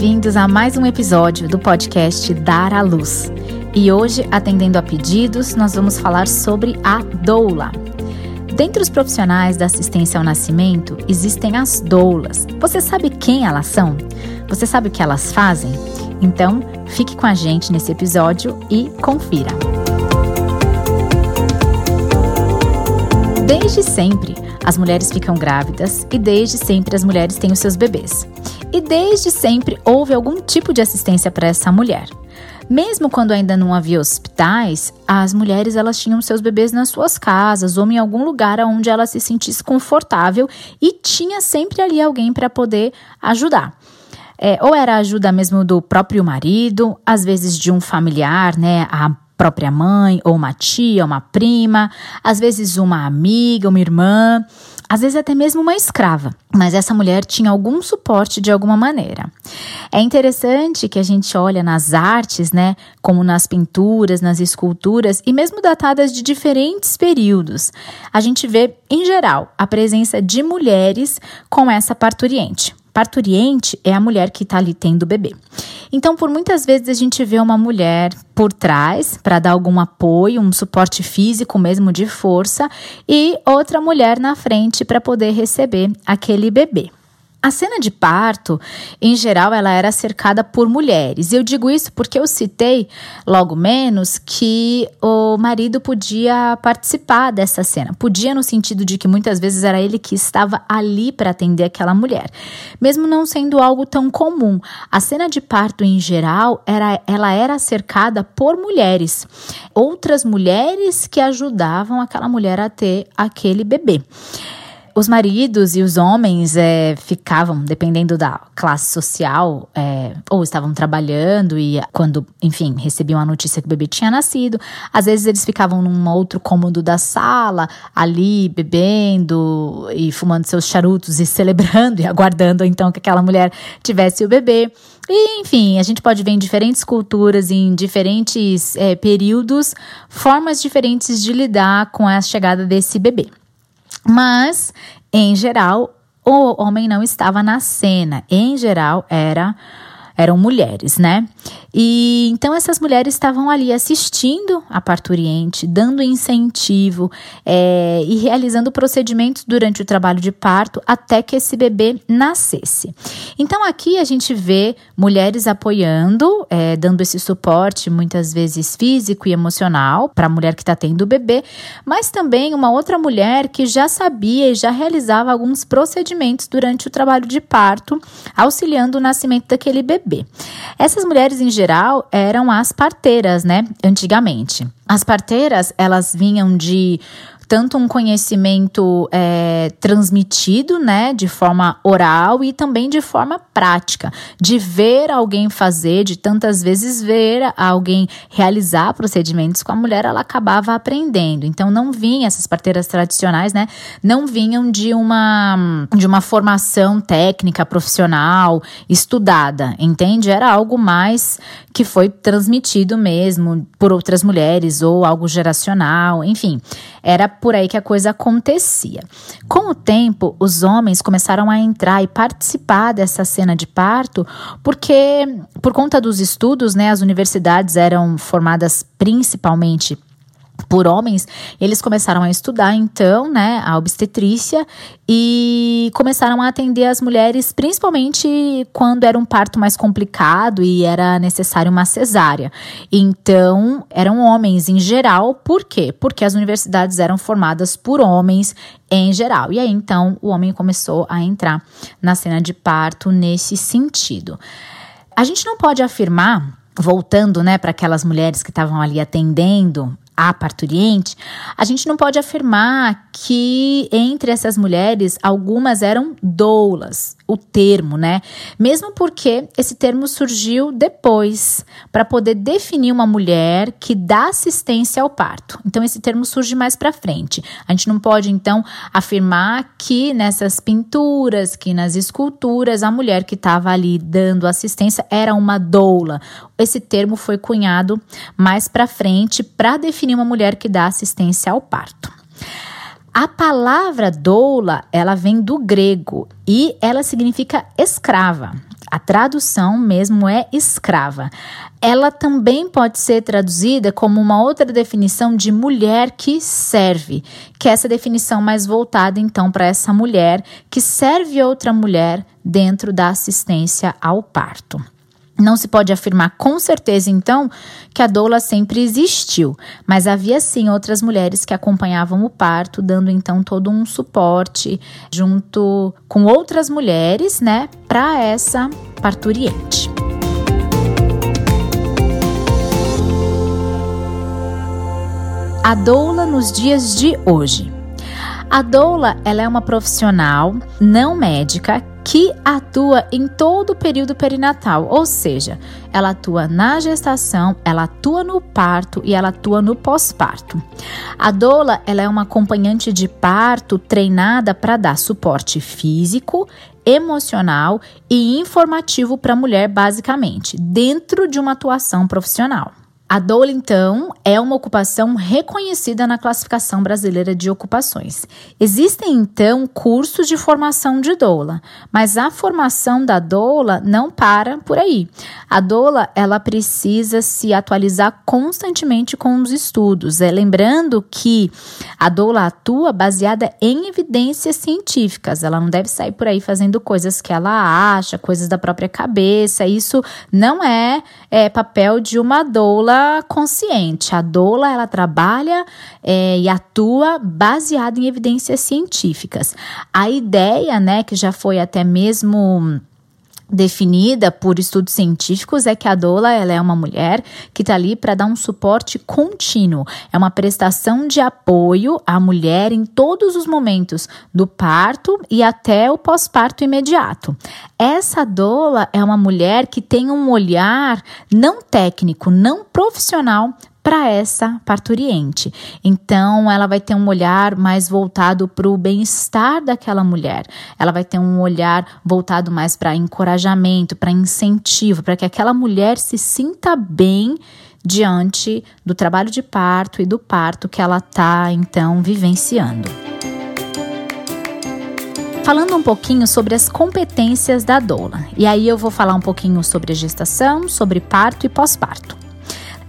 bem-vindos a mais um episódio do podcast Dar à Luz. E hoje, atendendo a pedidos, nós vamos falar sobre a doula. Dentre os profissionais da assistência ao nascimento, existem as doulas. Você sabe quem elas são? Você sabe o que elas fazem? Então, fique com a gente nesse episódio e confira. Desde sempre, as mulheres ficam grávidas e desde sempre as mulheres têm os seus bebês. E desde sempre houve algum tipo de assistência para essa mulher. Mesmo quando ainda não havia hospitais, as mulheres elas tinham seus bebês nas suas casas ou em algum lugar onde ela se sentisse confortável e tinha sempre ali alguém para poder ajudar. É, ou era ajuda mesmo do próprio marido, às vezes de um familiar, né? A própria mãe, ou uma tia, uma prima, às vezes uma amiga, uma irmã, às vezes até mesmo uma escrava. Mas essa mulher tinha algum suporte de alguma maneira. É interessante que a gente olha nas artes, né, como nas pinturas, nas esculturas e mesmo datadas de diferentes períodos, a gente vê em geral a presença de mulheres com essa parturiente. Parturiente é a mulher que está ali tendo o bebê. Então, por muitas vezes a gente vê uma mulher por trás para dar algum apoio, um suporte físico mesmo de força, e outra mulher na frente para poder receber aquele bebê. A cena de parto, em geral, ela era cercada por mulheres. Eu digo isso porque eu citei, logo menos, que o marido podia participar dessa cena. Podia no sentido de que muitas vezes era ele que estava ali para atender aquela mulher. Mesmo não sendo algo tão comum. A cena de parto, em geral, era, ela era cercada por mulheres. Outras mulheres que ajudavam aquela mulher a ter aquele bebê. Os maridos e os homens é, ficavam, dependendo da classe social, é, ou estavam trabalhando e quando, enfim, recebiam a notícia que o bebê tinha nascido, às vezes eles ficavam num outro cômodo da sala, ali bebendo e fumando seus charutos e celebrando e aguardando então que aquela mulher tivesse o bebê. E, enfim, a gente pode ver em diferentes culturas, em diferentes é, períodos, formas diferentes de lidar com a chegada desse bebê. Mas, em geral, o homem não estava na cena. Em geral, era eram mulheres, né? E então essas mulheres estavam ali assistindo a parturiente, dando incentivo é, e realizando procedimentos durante o trabalho de parto até que esse bebê nascesse. Então aqui a gente vê mulheres apoiando, é, dando esse suporte, muitas vezes físico e emocional, para a mulher que está tendo o bebê, mas também uma outra mulher que já sabia e já realizava alguns procedimentos durante o trabalho de parto, auxiliando o nascimento daquele bebê. Essas mulheres, em geral, eram as parteiras, né? Antigamente. As parteiras, elas vinham de tanto um conhecimento é, transmitido, né, de forma oral e também de forma prática, de ver alguém fazer, de tantas vezes ver alguém realizar procedimentos com a mulher, ela acabava aprendendo. Então não vinha essas parteiras tradicionais, né, não vinham de uma de uma formação técnica profissional estudada, entende? Era algo mais que foi transmitido mesmo por outras mulheres ou algo geracional, enfim. Era por aí que a coisa acontecia. Com o tempo, os homens começaram a entrar e participar dessa cena de parto, porque por conta dos estudos, né, as universidades eram formadas principalmente por homens, eles começaram a estudar então, né, a obstetrícia e começaram a atender as mulheres, principalmente quando era um parto mais complicado e era necessário uma cesárea. Então, eram homens em geral, por quê? Porque as universidades eram formadas por homens em geral. E aí então o homem começou a entrar na cena de parto nesse sentido. A gente não pode afirmar voltando, né, para aquelas mulheres que estavam ali atendendo a parturiente, a gente não pode afirmar que entre essas mulheres algumas eram doulas, o termo, né? Mesmo porque esse termo surgiu depois para poder definir uma mulher que dá assistência ao parto. Então esse termo surge mais para frente. A gente não pode então afirmar que nessas pinturas, que nas esculturas a mulher que estava ali dando assistência era uma doula. Esse termo foi cunhado mais para frente para definir uma mulher que dá assistência ao parto. A palavra doula, ela vem do grego e ela significa escrava. A tradução mesmo é escrava. Ela também pode ser traduzida como uma outra definição de mulher que serve, que é essa definição mais voltada então para essa mulher que serve outra mulher dentro da assistência ao parto. Não se pode afirmar com certeza, então, que a doula sempre existiu, mas havia sim outras mulheres que acompanhavam o parto, dando então todo um suporte junto com outras mulheres, né, para essa parturiente. A doula nos dias de hoje. A doula, ela é uma profissional não médica que atua em todo o período perinatal, ou seja, ela atua na gestação, ela atua no parto e ela atua no pós-parto. A doula, ela é uma acompanhante de parto treinada para dar suporte físico, emocional e informativo para a mulher, basicamente, dentro de uma atuação profissional. A doula, então, é uma ocupação reconhecida na classificação brasileira de ocupações. Existem, então, cursos de formação de doula, mas a formação da doula não para por aí. A doula, ela precisa se atualizar constantemente com os estudos. É, lembrando que a doula atua baseada em evidências científicas. Ela não deve sair por aí fazendo coisas que ela acha, coisas da própria cabeça. Isso não é, é papel de uma doula consciente. A doula ela trabalha é, e atua baseada em evidências científicas. A ideia, né, que já foi até mesmo definida por estudos científicos é que a doula ela é uma mulher que está ali para dar um suporte contínuo, é uma prestação de apoio à mulher em todos os momentos do parto e até o pós-parto imediato. Essa doula é uma mulher que tem um olhar não técnico, não profissional para essa parturiente. Então, ela vai ter um olhar mais voltado para o bem-estar daquela mulher. Ela vai ter um olhar voltado mais para encorajamento, para incentivo, para que aquela mulher se sinta bem diante do trabalho de parto e do parto que ela está então vivenciando. Falando um pouquinho sobre as competências da doula. E aí eu vou falar um pouquinho sobre gestação, sobre parto e pós-parto.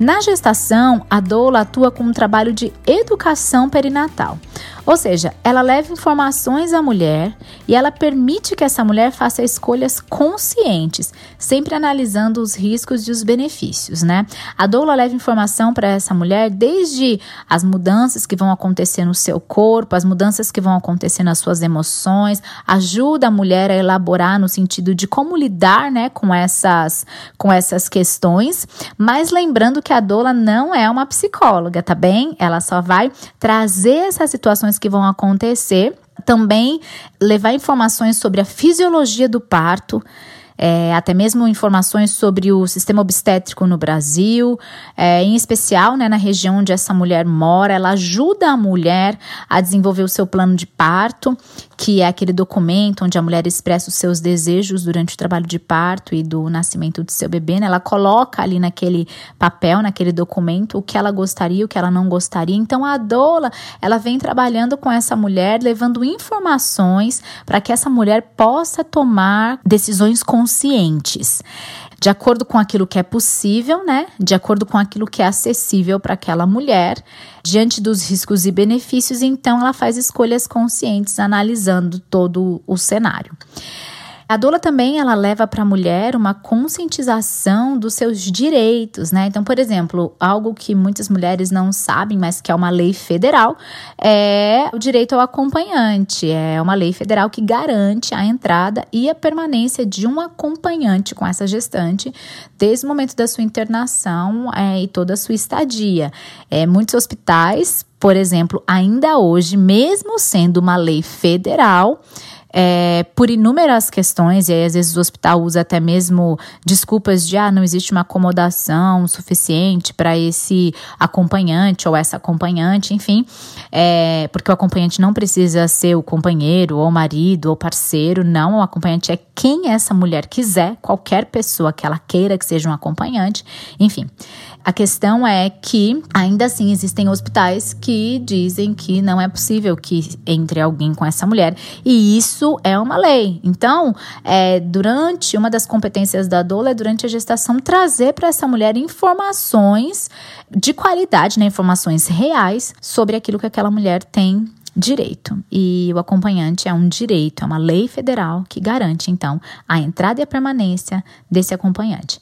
Na gestação, a doula atua com um trabalho de educação perinatal. Ou seja, ela leva informações à mulher e ela permite que essa mulher faça escolhas conscientes, sempre analisando os riscos e os benefícios, né? A doula leva informação para essa mulher desde as mudanças que vão acontecer no seu corpo, as mudanças que vão acontecer nas suas emoções, ajuda a mulher a elaborar no sentido de como lidar, né, com essas com essas questões, mas lembrando que a doula não é uma psicóloga, tá bem? Ela só vai trazer essas situações que vão acontecer. Também levar informações sobre a fisiologia do parto, é, até mesmo informações sobre o sistema obstétrico no Brasil, é, em especial né, na região onde essa mulher mora. Ela ajuda a mulher a desenvolver o seu plano de parto que é aquele documento onde a mulher expressa os seus desejos durante o trabalho de parto e do nascimento do seu bebê, né? Ela coloca ali naquele papel, naquele documento, o que ela gostaria, o que ela não gostaria. Então a doula, ela vem trabalhando com essa mulher, levando informações para que essa mulher possa tomar decisões conscientes de acordo com aquilo que é possível, né? De acordo com aquilo que é acessível para aquela mulher, diante dos riscos e benefícios, então ela faz escolhas conscientes analisando todo o cenário. A doula também ela leva para a mulher uma conscientização dos seus direitos, né? Então, por exemplo, algo que muitas mulheres não sabem, mas que é uma lei federal, é o direito ao acompanhante. É uma lei federal que garante a entrada e a permanência de um acompanhante com essa gestante desde o momento da sua internação é, e toda a sua estadia. É, muitos hospitais, por exemplo, ainda hoje, mesmo sendo uma lei federal, é, por inúmeras questões, e aí às vezes o hospital usa até mesmo desculpas de ah, não existe uma acomodação suficiente para esse acompanhante ou essa acompanhante, enfim, é, porque o acompanhante não precisa ser o companheiro, ou marido, ou parceiro, não, o acompanhante é quem essa mulher quiser, qualquer pessoa que ela queira que seja um acompanhante, enfim. A questão é que ainda assim existem hospitais que dizem que não é possível que entre alguém com essa mulher. E isso é uma lei. Então, é, durante uma das competências da doula é durante a gestação trazer para essa mulher informações de qualidade, né, informações reais sobre aquilo que aquela mulher tem direito. E o acompanhante é um direito, é uma lei federal que garante, então, a entrada e a permanência desse acompanhante.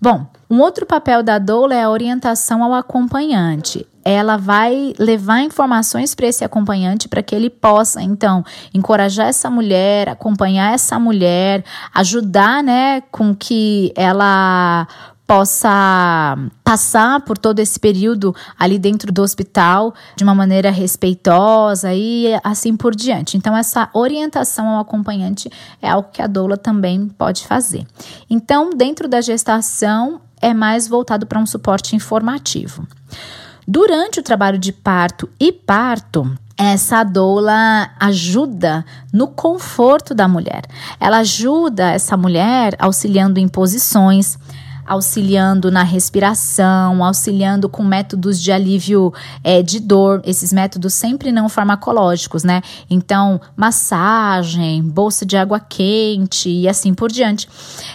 Bom, um outro papel da doula é a orientação ao acompanhante. Ela vai levar informações para esse acompanhante para que ele possa, então, encorajar essa mulher, acompanhar essa mulher, ajudar, né, com que ela possa passar por todo esse período ali dentro do hospital de uma maneira respeitosa e assim por diante. Então, essa orientação ao acompanhante é algo que a doula também pode fazer. Então, dentro da gestação, é mais voltado para um suporte informativo. Durante o trabalho de parto e parto, essa doula ajuda no conforto da mulher. Ela ajuda essa mulher auxiliando em posições, auxiliando na respiração, auxiliando com métodos de alívio é, de dor, esses métodos sempre não farmacológicos, né? Então, massagem, bolsa de água quente e assim por diante.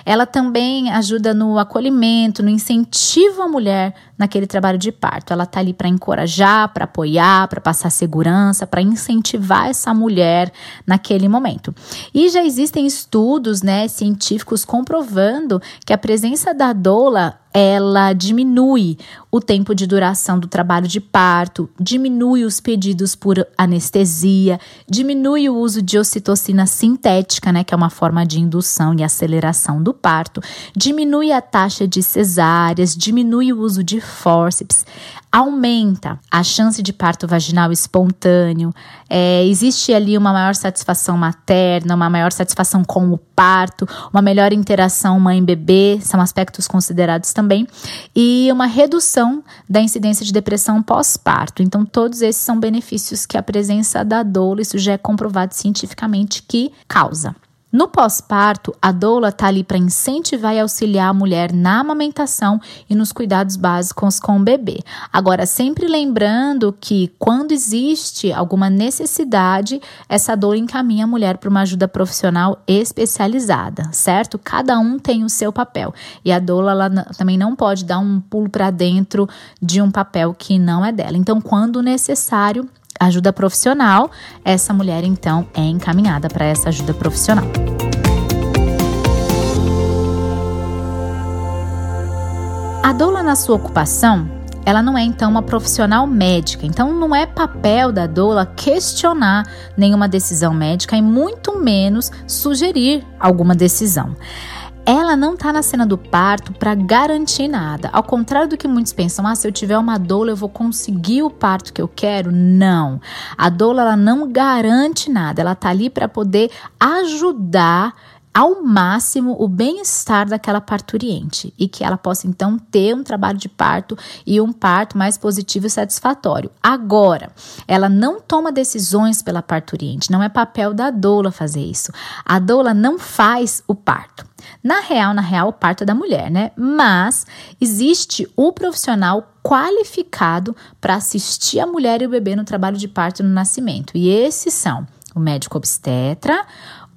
Ela também ajuda no acolhimento, no incentivo à mulher naquele trabalho de parto. Ela tá ali para encorajar, para apoiar, para passar segurança, para incentivar essa mulher naquele momento. E já existem estudos, né, científicos comprovando que a presença da doula ela diminui o tempo de duração do trabalho de parto, diminui os pedidos por anestesia, diminui o uso de ocitocina sintética, né, que é uma forma de indução e aceleração do parto, diminui a taxa de cesáreas, diminui o uso de fórceps, aumenta a chance de parto vaginal espontâneo, é, existe ali uma maior satisfação materna, uma maior satisfação com o parto, uma melhor interação mãe-bebê, são aspectos considerados também, e uma redução da incidência de depressão pós-parto. Então, todos esses são benefícios que a presença da doula, isso já é comprovado cientificamente que causa. No pós-parto, a doula está ali para incentivar e auxiliar a mulher na amamentação e nos cuidados básicos com o bebê. Agora, sempre lembrando que quando existe alguma necessidade, essa doula encaminha a mulher para uma ajuda profissional especializada, certo? Cada um tem o seu papel e a doula ela também não pode dar um pulo para dentro de um papel que não é dela. Então, quando necessário, ajuda profissional, essa mulher então é encaminhada para essa ajuda profissional. A doula na sua ocupação, ela não é então uma profissional médica, então não é papel da doula questionar nenhuma decisão médica e muito menos sugerir alguma decisão ela não tá na cena do parto para garantir nada. Ao contrário do que muitos pensam, ah, se eu tiver uma doula eu vou conseguir o parto que eu quero. Não. A doula ela não garante nada. Ela tá ali para poder ajudar ao máximo o bem-estar daquela parturiente e que ela possa então ter um trabalho de parto e um parto mais positivo e satisfatório. Agora, ela não toma decisões pela parturiente, não é papel da doula fazer isso. A doula não faz o parto. Na real, na real, o parto é da mulher, né? Mas existe o profissional qualificado para assistir a mulher e o bebê no trabalho de parto no nascimento. E esses são o médico obstetra,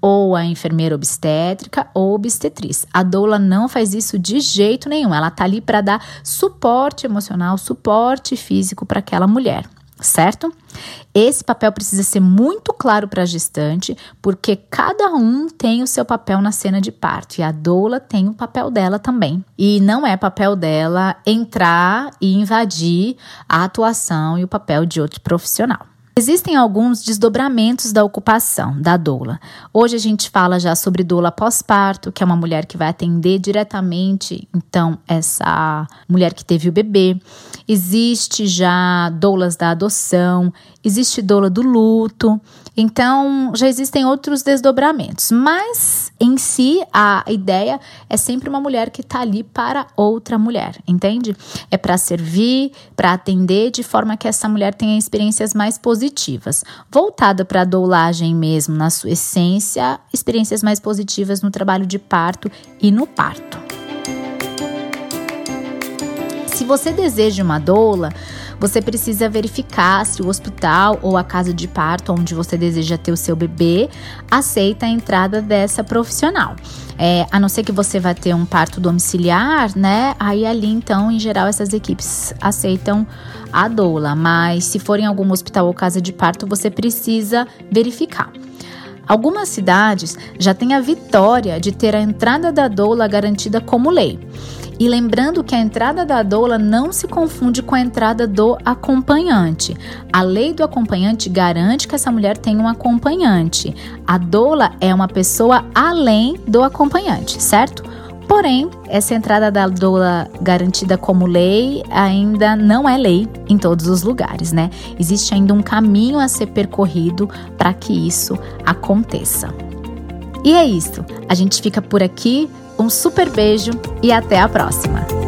ou a enfermeira obstétrica ou obstetriz. A doula não faz isso de jeito nenhum. Ela tá ali para dar suporte emocional, suporte físico para aquela mulher, certo? Esse papel precisa ser muito claro para a gestante, porque cada um tem o seu papel na cena de parto e a doula tem o papel dela também. E não é papel dela entrar e invadir a atuação e o papel de outro profissional. Existem alguns desdobramentos da ocupação da doula. Hoje a gente fala já sobre doula pós-parto, que é uma mulher que vai atender diretamente, então, essa mulher que teve o bebê. Existe já doulas da adoção, existe doula do luto. Então, já existem outros desdobramentos, mas em si a ideia é sempre uma mulher que está ali para outra mulher, entende? É para servir, para atender de forma que essa mulher tenha experiências mais positivas. Voltada para a doulagem mesmo, na sua essência, experiências mais positivas no trabalho de parto e no parto. Se você deseja uma doula, você precisa verificar se o hospital ou a casa de parto onde você deseja ter o seu bebê aceita a entrada dessa profissional. É, a não ser que você vá ter um parto domiciliar, né? Aí ali, então, em geral, essas equipes aceitam a doula. Mas se for em algum hospital ou casa de parto, você precisa verificar. Algumas cidades já têm a vitória de ter a entrada da doula garantida como lei. E lembrando que a entrada da doula não se confunde com a entrada do acompanhante. A lei do acompanhante garante que essa mulher tenha um acompanhante. A doula é uma pessoa além do acompanhante, certo? Porém, essa entrada da doula garantida como lei ainda não é lei em todos os lugares, né? Existe ainda um caminho a ser percorrido para que isso aconteça. E é isso. A gente fica por aqui um super beijo e até a próxima!